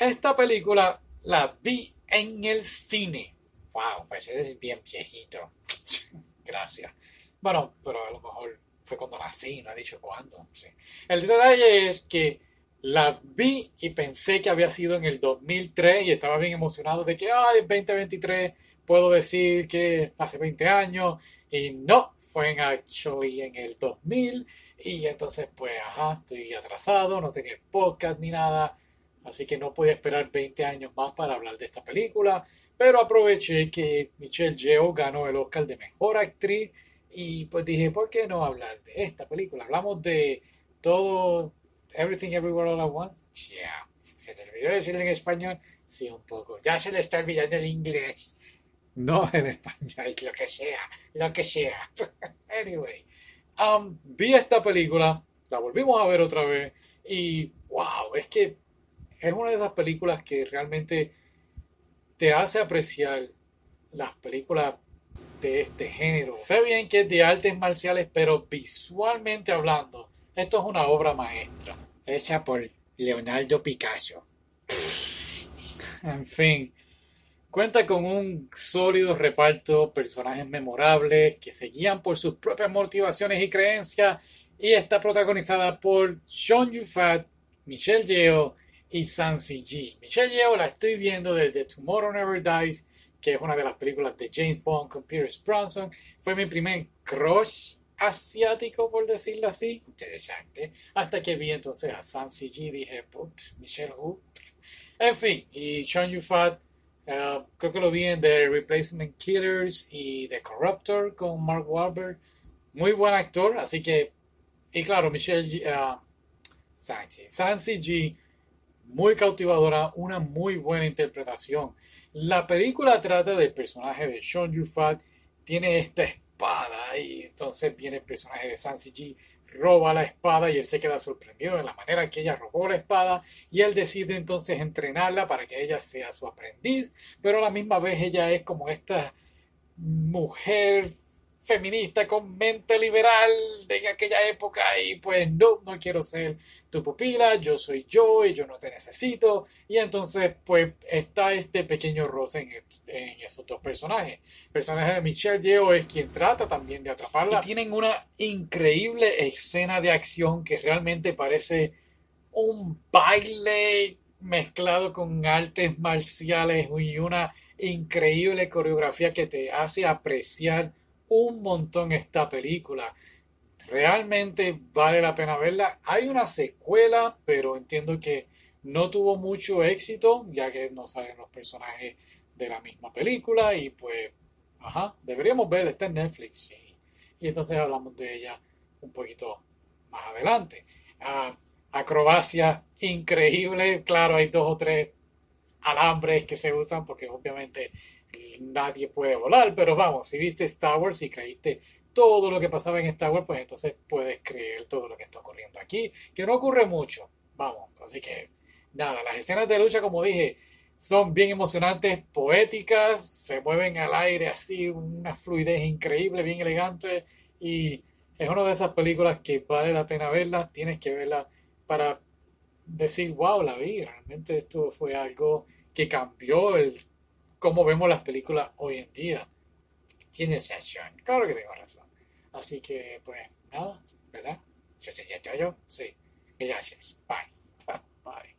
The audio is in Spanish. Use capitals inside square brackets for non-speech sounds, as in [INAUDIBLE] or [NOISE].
esta película la vi en el cine. Wow, parece bien viejito. [TSK] Gracias. Bueno, pero a lo mejor fue cuando nací, no ha dicho cuándo. El detalle es que la vi y pensé que había sido en el 2003 y estaba bien emocionado de que, ay, 2023 puedo decir que hace 20 años y no, fue en actually en el 2000 y entonces pues, ajá, estoy atrasado, no tenía podcast ni nada, así que no podía esperar 20 años más para hablar de esta película, pero aproveché que Michelle Yeoh ganó el Oscar de Mejor Actriz y pues dije, ¿por qué no hablar de esta película? Hablamos de todo, Everything Everywhere All at Once, yeah. ¿Se te olvidó decirlo en español? Sí, un poco. Ya se le está olvidando el inglés. No [LAUGHS] en español, lo que sea, lo que sea. [LAUGHS] anyway, um, vi esta película, la volvimos a ver otra vez y wow, es que es una de esas películas que realmente te hace apreciar las películas de este género. Sé bien que es de artes marciales, pero visualmente hablando, esto es una obra maestra, hecha por Leonardo Picasso. en fin, Cuenta con un sólido reparto, personajes memorables que se guían por sus propias motivaciones y creencias y está protagonizada por Sean Yufat, Michelle Yeoh y Sansi G. Michelle Yeoh la estoy viendo desde Tomorrow Never Dies, que es una de las películas de James Bond con Pierce Bronson. Fue mi primer crush asiático, por decirlo así. Interesante. Hasta que vi entonces a Sansi G, dije, Michelle Wu. En fin, y Sean Yufat Uh, creo que lo vi en The Replacement Killers y The Corruptor con Mark Wahlberg. Muy buen actor, así que. Y claro, Michelle uh, Sansi G, muy cautivadora, una muy buena interpretación. La película trata del personaje de Sean Yufat, tiene esta espada y entonces viene el personaje de Sansi G roba la espada y él se queda sorprendido de la manera que ella robó la espada y él decide entonces entrenarla para que ella sea su aprendiz, pero a la misma vez ella es como esta mujer feminista con mente liberal de aquella época y pues no, no quiero ser tu pupila, yo soy yo y yo no te necesito y entonces pues está este pequeño roce en, esos dos personajes. El personaje de Michelle Yeoh es quien trata también de atraparla y tienen una increíble escena de acción que realmente parece un baile mezclado con artes marciales y una increíble coreografía que te hace apreciar un montón esta película. Realmente vale la pena verla. Hay una secuela, pero entiendo que no tuvo mucho éxito, ya que no salen los personajes de la misma película. Y pues, ajá, deberíamos verla, está en Netflix. Y, entonces hablamos de ella un poquito más adelante. Ah, acrobacia increíble. Claro, hay dos o tres alambres que se usan porque obviamente nadie puede volar, pero vamos, si viste Star Wars y creíste todo lo que pasaba en Star Wars, pues entonces puedes creer todo lo que está ocurriendo aquí, que no ocurre mucho, vamos, así que nada, las escenas de lucha, como dije, son bien emocionantes, poéticas, se mueven al aire así, una fluidez increíble, bien elegante, y es una de esas películas que vale la pena verla, tienes que verla para decir, wow, la vi, realmente esto fue algo que cambió el como vemos las películas hoy en día. Tiene sensación. Claro que tengo razón. Así que, pues, nada, ¿verdad? ¿Eso sería todo? Sí. Gracias. Bye. Bye.